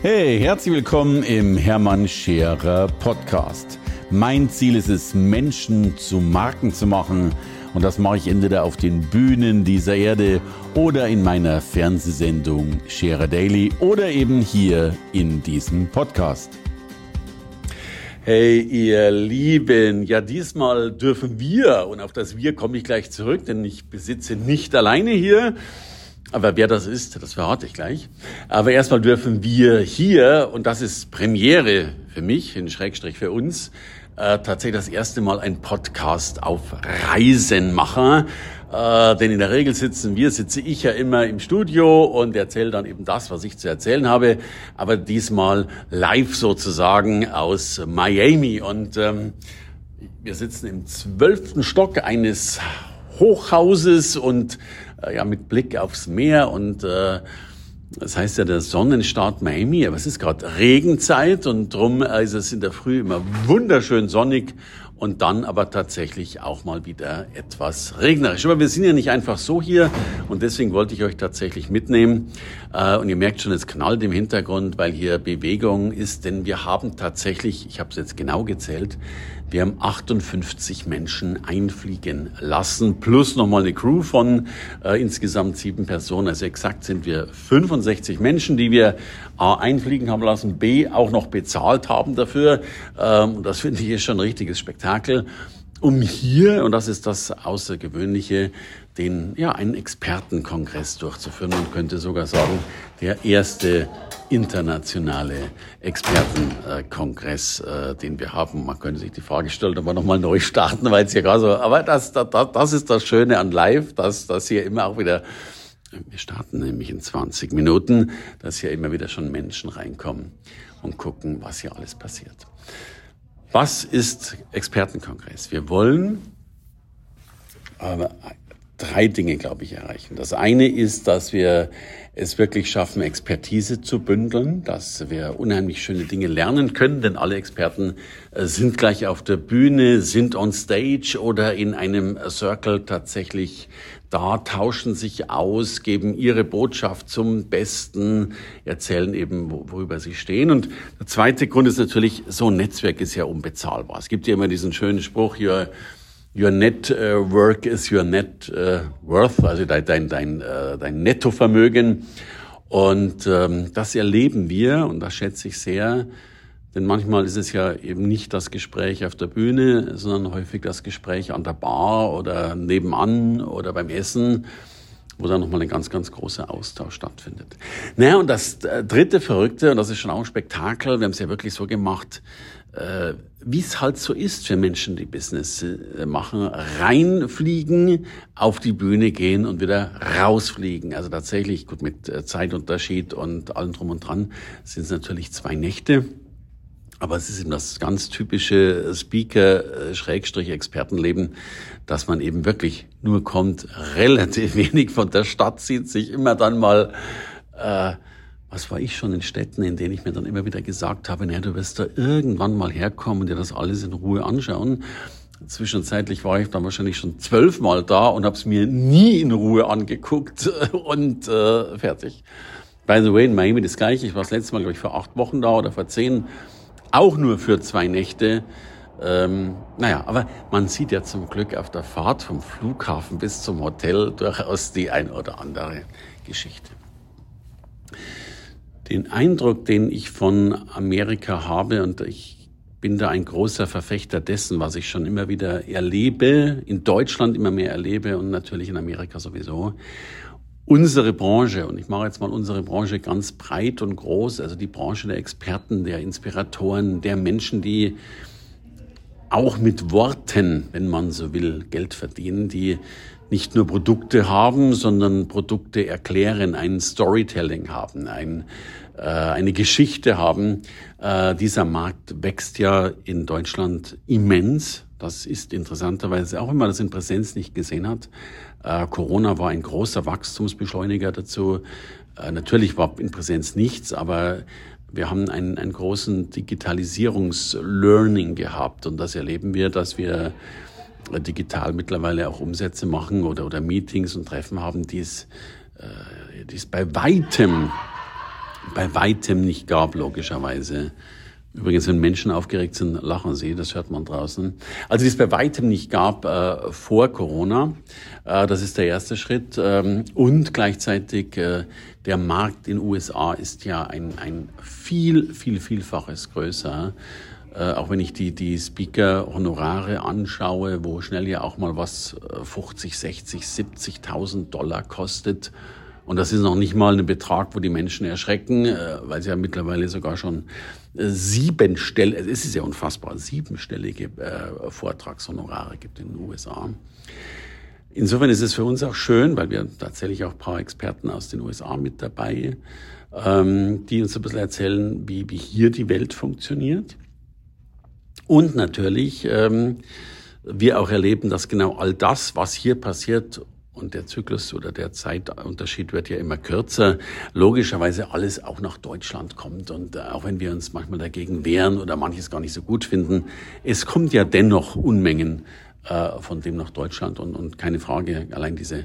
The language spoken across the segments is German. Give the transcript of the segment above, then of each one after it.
Hey, herzlich willkommen im Hermann Scherer Podcast. Mein Ziel ist es, Menschen zu Marken zu machen. Und das mache ich entweder auf den Bühnen dieser Erde oder in meiner Fernsehsendung Scherer Daily oder eben hier in diesem Podcast. Hey, ihr Lieben, ja, diesmal dürfen wir, und auf das Wir komme ich gleich zurück, denn ich besitze nicht alleine hier, aber wer das ist, das verrate ich gleich. Aber erstmal dürfen wir hier, und das ist Premiere für mich, in Schrägstrich für uns, äh, tatsächlich das erste Mal ein Podcast auf Reisen machen. Äh, denn in der Regel sitzen wir, sitze ich ja immer im Studio und erzähle dann eben das, was ich zu erzählen habe. Aber diesmal live sozusagen aus Miami. Und ähm, wir sitzen im zwölften Stock eines Hochhauses und äh, ja mit Blick aufs Meer und äh, das heißt ja der Sonnenstart Miami, aber es ist gerade Regenzeit? Und drum ist es in der Früh immer wunderschön sonnig und dann aber tatsächlich auch mal wieder etwas regnerisch. Aber wir sind ja nicht einfach so hier und deswegen wollte ich euch tatsächlich mitnehmen. Äh, und ihr merkt schon, es knallt im Hintergrund, weil hier Bewegung ist, denn wir haben tatsächlich, ich habe es jetzt genau gezählt, wir haben 58 Menschen einfliegen lassen, plus nochmal eine Crew von äh, insgesamt sieben Personen. Also exakt sind wir 65 Menschen, die wir A einfliegen haben lassen, B auch noch bezahlt haben dafür. Ähm, das finde ich ist schon ein richtiges Spektakel um hier, und das ist das Außergewöhnliche, den, ja, einen Expertenkongress durchzuführen. Man könnte sogar sagen, der erste internationale Expertenkongress, äh, den wir haben. Man könnte sich die Frage stellen, ob wir nochmal neu starten, weil es ja gerade so, aber das, das, das ist das Schöne an Live, dass, dass hier immer auch wieder, wir starten nämlich in 20 Minuten, dass hier immer wieder schon Menschen reinkommen und gucken, was hier alles passiert. Was ist Expertenkongress? Wir wollen aber drei Dinge, glaube ich, erreichen. Das eine ist, dass wir es wirklich schaffen, Expertise zu bündeln, dass wir unheimlich schöne Dinge lernen können, denn alle Experten äh, sind gleich auf der Bühne, sind on stage oder in einem Circle tatsächlich da, tauschen sich aus, geben ihre Botschaft zum Besten, erzählen eben, worüber sie stehen. Und der zweite Grund ist natürlich, so ein Netzwerk ist ja unbezahlbar. Es gibt ja immer diesen schönen Spruch, Your net uh, work is your net uh, worth, also dein, dein, dein, uh, dein Nettovermögen. Und ähm, das erleben wir und das schätze ich sehr, denn manchmal ist es ja eben nicht das Gespräch auf der Bühne, sondern häufig das Gespräch an der Bar oder nebenan oder beim Essen, wo dann nochmal ein ganz, ganz großer Austausch stattfindet. Naja, und das äh, dritte Verrückte, und das ist schon auch ein Spektakel, wir haben es ja wirklich so gemacht, äh, wie es halt so ist für Menschen, die Business äh, machen, reinfliegen, auf die Bühne gehen und wieder rausfliegen. Also tatsächlich, gut, mit Zeitunterschied und allem drum und dran sind es natürlich zwei Nächte. Aber es ist eben das ganz typische Speaker-Expertenleben, dass man eben wirklich nur kommt, relativ wenig von der Stadt sieht, sich immer dann mal äh, was war ich schon in Städten, in denen ich mir dann immer wieder gesagt habe, naja, du wirst da irgendwann mal herkommen und dir das alles in Ruhe anschauen. Zwischenzeitlich war ich dann wahrscheinlich schon zwölfmal da und habe es mir nie in Ruhe angeguckt und äh, fertig. By the way, in Miami das gleiche. Ich war das letzte Mal, glaube ich, vor acht Wochen da oder vor zehn. Auch nur für zwei Nächte. Ähm, naja, aber man sieht ja zum Glück auf der Fahrt vom Flughafen bis zum Hotel durchaus die ein oder andere Geschichte. Den Eindruck, den ich von Amerika habe, und ich bin da ein großer Verfechter dessen, was ich schon immer wieder erlebe, in Deutschland immer mehr erlebe und natürlich in Amerika sowieso. Unsere Branche, und ich mache jetzt mal unsere Branche ganz breit und groß, also die Branche der Experten, der Inspiratoren, der Menschen, die auch mit Worten, wenn man so will, Geld verdienen, die nicht nur Produkte haben, sondern Produkte erklären, ein Storytelling haben, ein, äh, eine Geschichte haben. Äh, dieser Markt wächst ja in Deutschland immens. Das ist interessanterweise auch, wenn man das in Präsenz nicht gesehen hat. Äh, Corona war ein großer Wachstumsbeschleuniger dazu. Äh, natürlich war in Präsenz nichts, aber wir haben einen, einen großen Digitalisierungslearning gehabt und das erleben wir, dass wir digital mittlerweile auch Umsätze machen oder, oder Meetings und Treffen haben, die es, äh, die es bei weitem bei weitem nicht gab, logischerweise. Übrigens, wenn Menschen aufgeregt sind, lachen sie, das hört man draußen. Also die es bei weitem nicht gab äh, vor Corona, äh, das ist der erste Schritt. Ähm, und gleichzeitig äh, der Markt in den USA ist ja ein, ein viel, viel, vielfaches größer. Äh, auch wenn ich die, die Speaker-Honorare anschaue, wo schnell ja auch mal was 50, 60, 70.000 Dollar kostet. Und das ist noch nicht mal ein Betrag, wo die Menschen erschrecken, äh, weil sie ja mittlerweile sogar schon äh, siebenstellige, es ist ja unfassbar, siebenstellige äh, Vortragshonorare gibt in den USA. Insofern ist es für uns auch schön, weil wir tatsächlich auch ein paar Experten aus den USA mit dabei, ähm, die uns ein bisschen erzählen, wie, wie hier die Welt funktioniert. Und natürlich ähm, wir auch erleben, dass genau all das, was hier passiert, und der Zyklus oder der Zeitunterschied wird ja immer kürzer, logischerweise alles auch nach Deutschland kommt. Und äh, auch wenn wir uns manchmal dagegen wehren oder manches gar nicht so gut finden, es kommt ja dennoch Unmengen äh, von dem nach Deutschland. Und, und keine Frage, allein diese,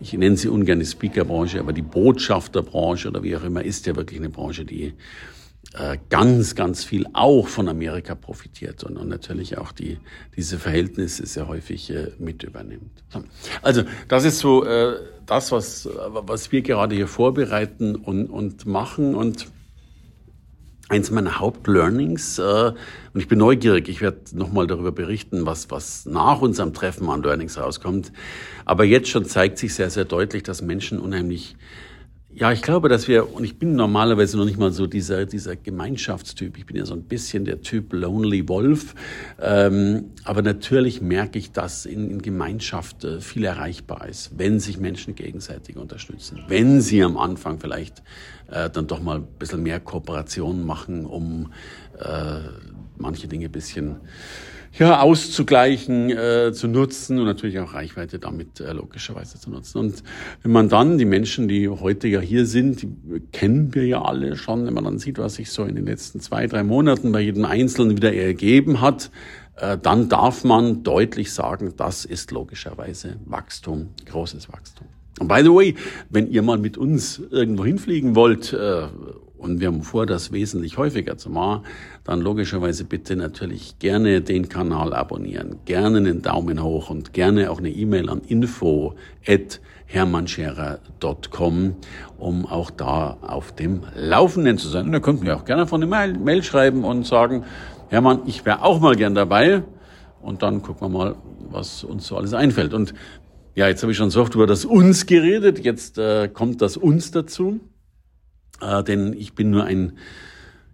ich nenne sie ungern die Speakerbranche, aber die Botschafterbranche oder wie auch immer, ist ja wirklich eine Branche, die ganz, ganz viel auch von Amerika profitiert und, und natürlich auch die, diese Verhältnisse sehr häufig äh, mit übernimmt. Also das ist so äh, das, was, was wir gerade hier vorbereiten und, und machen und eins meiner Hauptlearnings, äh, und ich bin neugierig, ich werde nochmal darüber berichten, was, was nach unserem Treffen an Learnings rauskommt. Aber jetzt schon zeigt sich sehr, sehr deutlich, dass Menschen unheimlich ja, ich glaube, dass wir, und ich bin normalerweise noch nicht mal so dieser, dieser Gemeinschaftstyp. Ich bin ja so ein bisschen der Typ Lonely Wolf. Ähm, aber natürlich merke ich, dass in, in Gemeinschaft äh, viel erreichbar ist, wenn sich Menschen gegenseitig unterstützen. Wenn sie am Anfang vielleicht äh, dann doch mal ein bisschen mehr Kooperation machen, um äh, manche Dinge ein bisschen ja, auszugleichen, äh, zu nutzen und natürlich auch Reichweite damit äh, logischerweise zu nutzen. Und wenn man dann die Menschen, die heute ja hier sind, die kennen wir ja alle schon, wenn man dann sieht, was sich so in den letzten zwei, drei Monaten bei jedem Einzelnen wieder ergeben hat, äh, dann darf man deutlich sagen, das ist logischerweise Wachstum, großes Wachstum. Und by the way, wenn ihr mal mit uns irgendwo hinfliegen wollt, äh, und wir haben vor, das wesentlich häufiger zu machen, dann logischerweise bitte natürlich gerne den Kanal abonnieren, gerne einen Daumen hoch und gerne auch eine E-Mail an info at hermannscherer.com, um auch da auf dem Laufenden zu sein. Und da könnt ihr auch gerne von eine Mail, Mail schreiben und sagen, Hermann, ich wäre auch mal gern dabei. Und dann gucken wir mal, was uns so alles einfällt. Und ja, jetzt habe ich schon so oft über das Uns geredet, jetzt äh, kommt das Uns dazu äh, denn ich bin nur ein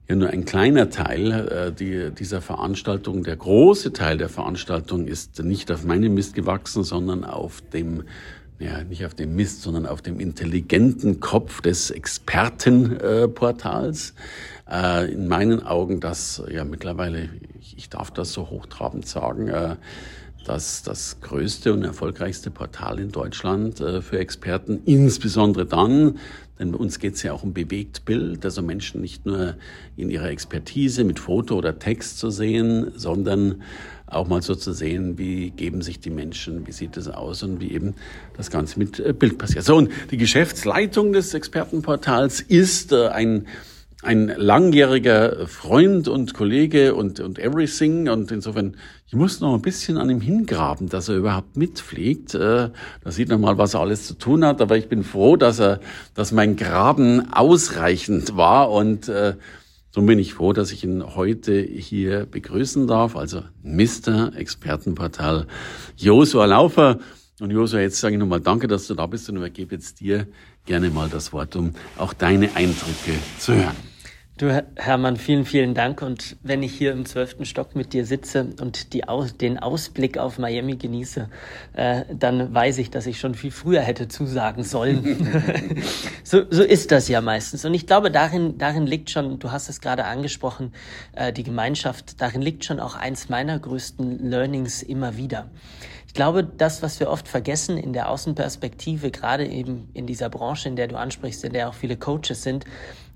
ja nur ein kleiner Teil äh, die, dieser Veranstaltung. Der große Teil der Veranstaltung ist nicht auf meinem Mist gewachsen, sondern auf dem ja, nicht auf dem Mist, sondern auf dem intelligenten Kopf des Expertenportals. Äh, in meinen Augen das, ja mittlerweile, ich, ich darf das so hochtrabend sagen, äh, das, das größte und erfolgreichste Portal in Deutschland äh, für Experten, insbesondere dann, denn uns geht es ja auch um Bewegtbild, also Menschen nicht nur in ihrer Expertise mit Foto oder Text zu sehen, sondern auch mal so zu sehen, wie geben sich die Menschen, wie sieht es aus und wie eben das Ganze mit äh, Bild passiert. So, und die Geschäftsleitung des Expertenportals ist äh, ein ein langjähriger Freund und Kollege und, und everything. Und insofern, ich muss noch ein bisschen an ihm hingraben, dass er überhaupt mitfliegt. Äh, da sieht man mal, was er alles zu tun hat. Aber ich bin froh, dass er, dass mein Graben ausreichend war. Und äh, so bin ich froh, dass ich ihn heute hier begrüßen darf. Also Mr. Expertenportal Josua Laufer. Und Josua, jetzt sage ich nochmal Danke, dass du da bist und übergebe jetzt dir gerne mal das Wort, um auch deine Eindrücke zu hören. Du, Hermann, vielen, vielen Dank. Und wenn ich hier im zwölften Stock mit dir sitze und die, den Ausblick auf Miami genieße, äh, dann weiß ich, dass ich schon viel früher hätte zusagen sollen. so, so ist das ja meistens. Und ich glaube, darin, darin liegt schon, du hast es gerade angesprochen, äh, die Gemeinschaft, darin liegt schon auch eins meiner größten Learnings immer wieder. Ich glaube, das, was wir oft vergessen in der Außenperspektive, gerade eben in dieser Branche, in der du ansprichst, in der auch viele Coaches sind,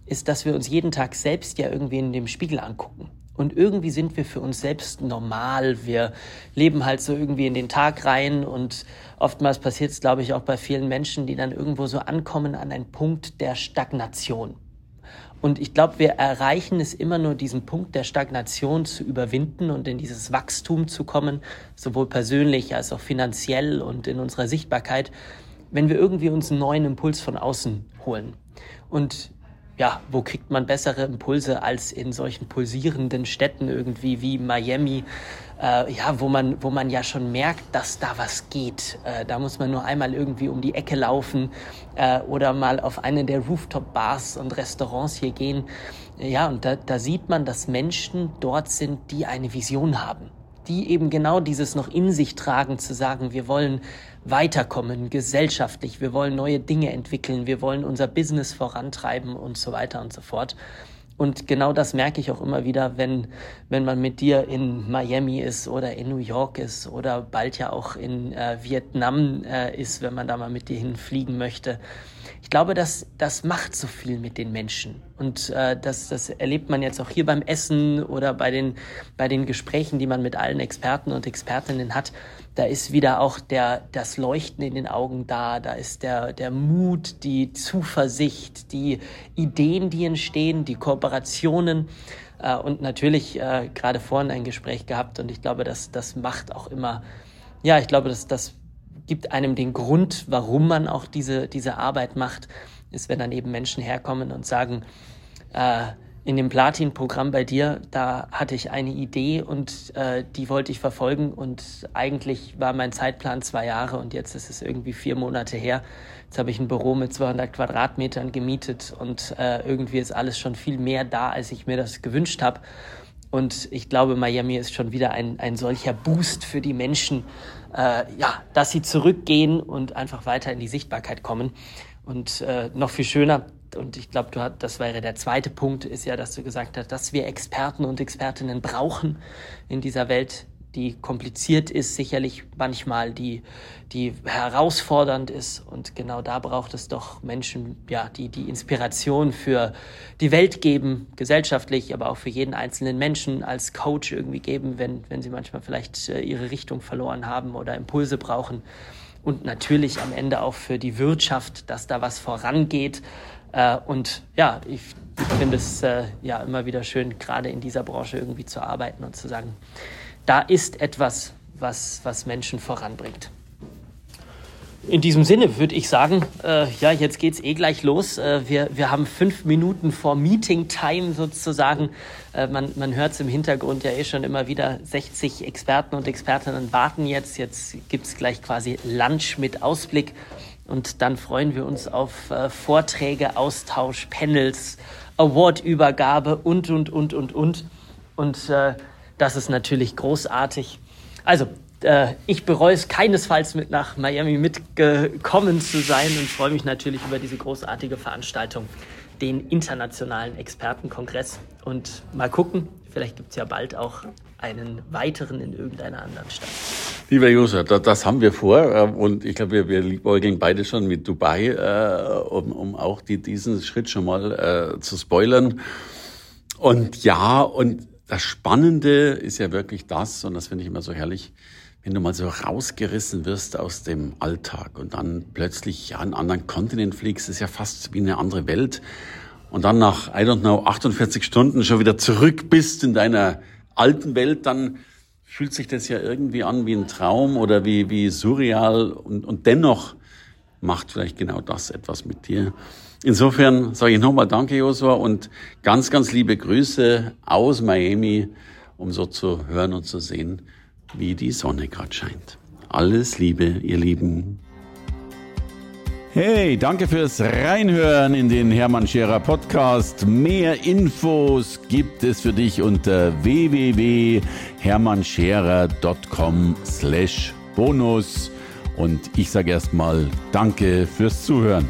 ist, dass wir uns jeden Tag selbst ja irgendwie in dem Spiegel angucken. Und irgendwie sind wir für uns selbst normal. Wir leben halt so irgendwie in den Tag rein und oftmals passiert es, glaube ich, auch bei vielen Menschen, die dann irgendwo so ankommen an einen Punkt der Stagnation. Und ich glaube, wir erreichen es immer nur, diesen Punkt der Stagnation zu überwinden und in dieses Wachstum zu kommen, sowohl persönlich als auch finanziell und in unserer Sichtbarkeit, wenn wir irgendwie uns einen neuen Impuls von außen holen. Und ja, wo kriegt man bessere Impulse als in solchen pulsierenden Städten irgendwie wie Miami, äh, ja, wo man, wo man ja schon merkt, dass da was geht. Äh, da muss man nur einmal irgendwie um die Ecke laufen äh, oder mal auf eine der Rooftop-Bars und Restaurants hier gehen. Ja, und da, da sieht man, dass Menschen dort sind, die eine Vision haben die eben genau dieses noch in sich tragen, zu sagen, wir wollen weiterkommen, gesellschaftlich, wir wollen neue Dinge entwickeln, wir wollen unser Business vorantreiben und so weiter und so fort. Und genau das merke ich auch immer wieder, wenn, wenn man mit dir in Miami ist oder in New York ist oder bald ja auch in äh, Vietnam äh, ist, wenn man da mal mit dir hinfliegen möchte. Ich glaube, das, das macht so viel mit den Menschen. Und äh, das, das erlebt man jetzt auch hier beim Essen oder bei den, bei den Gesprächen, die man mit allen Experten und Expertinnen hat. Da ist wieder auch der, das Leuchten in den Augen da, da ist der, der Mut, die Zuversicht, die Ideen, die entstehen, die Kooperationen. Äh, und natürlich äh, gerade vorhin ein Gespräch gehabt. Und ich glaube, das, das macht auch immer, ja, ich glaube, das, das gibt einem den Grund, warum man auch diese, diese Arbeit macht, ist, wenn dann eben Menschen herkommen und sagen, äh, in dem Platin-Programm bei dir, da hatte ich eine Idee und äh, die wollte ich verfolgen und eigentlich war mein Zeitplan zwei Jahre und jetzt ist es irgendwie vier Monate her. Jetzt habe ich ein Büro mit 200 Quadratmetern gemietet und äh, irgendwie ist alles schon viel mehr da, als ich mir das gewünscht habe. Und ich glaube, Miami ist schon wieder ein, ein solcher Boost für die Menschen, äh, ja, dass sie zurückgehen und einfach weiter in die Sichtbarkeit kommen. Und äh, noch viel schöner, und ich glaube, du hat, das wäre der zweite Punkt, ist ja, dass du gesagt hast, dass wir Experten und Expertinnen brauchen in dieser Welt, die kompliziert ist, sicherlich manchmal, die, die herausfordernd ist. Und genau da braucht es doch Menschen, ja, die die Inspiration für die Welt geben, gesellschaftlich, aber auch für jeden einzelnen Menschen als Coach irgendwie geben, wenn, wenn sie manchmal vielleicht äh, ihre Richtung verloren haben oder Impulse brauchen. Und natürlich am Ende auch für die Wirtschaft, dass da was vorangeht, äh, und ja, ich, ich finde es äh, ja immer wieder schön, gerade in dieser Branche irgendwie zu arbeiten und zu sagen, da ist etwas, was, was Menschen voranbringt. In diesem Sinne würde ich sagen, äh, ja, jetzt geht's eh gleich los. Äh, wir, wir haben fünf Minuten vor Meeting Time sozusagen. Äh, man man hört es im Hintergrund ja eh schon immer wieder. 60 Experten und Expertinnen warten jetzt. Jetzt gibt's gleich quasi Lunch mit Ausblick. Und dann freuen wir uns auf äh, Vorträge, Austausch, Panels, Awardübergabe und, und, und, und, und. Und äh, das ist natürlich großartig. Also, äh, ich bereue es keinesfalls mit nach Miami mitgekommen zu sein und freue mich natürlich über diese großartige Veranstaltung, den internationalen Expertenkongress. Und mal gucken, vielleicht gibt es ja bald auch einen weiteren in irgendeiner anderen Stadt. Lieber Josef, das haben wir vor äh, und ich glaube, wir, wir liebäugeln beide schon mit Dubai, äh, um, um auch die, diesen Schritt schon mal äh, zu spoilern. Und ja, und das Spannende ist ja wirklich das, und das finde ich immer so herrlich, wenn du mal so rausgerissen wirst aus dem Alltag und dann plötzlich ja, einen anderen Kontinent fliegst, ist ja fast wie eine andere Welt. Und dann nach, I don't know, 48 Stunden schon wieder zurück bist in deiner alten Welt, dann fühlt sich das ja irgendwie an wie ein Traum oder wie, wie surreal und, und dennoch macht vielleicht genau das etwas mit dir. Insofern sage ich nochmal Danke, Josua, und ganz, ganz liebe Grüße aus Miami, um so zu hören und zu sehen, wie die Sonne gerade scheint. Alles Liebe, ihr Lieben. Hey, danke fürs Reinhören in den Hermann Scherer Podcast. Mehr Infos gibt es für dich unter www.hermannscherer.com slash bonus. Und ich sage erstmal Danke fürs Zuhören.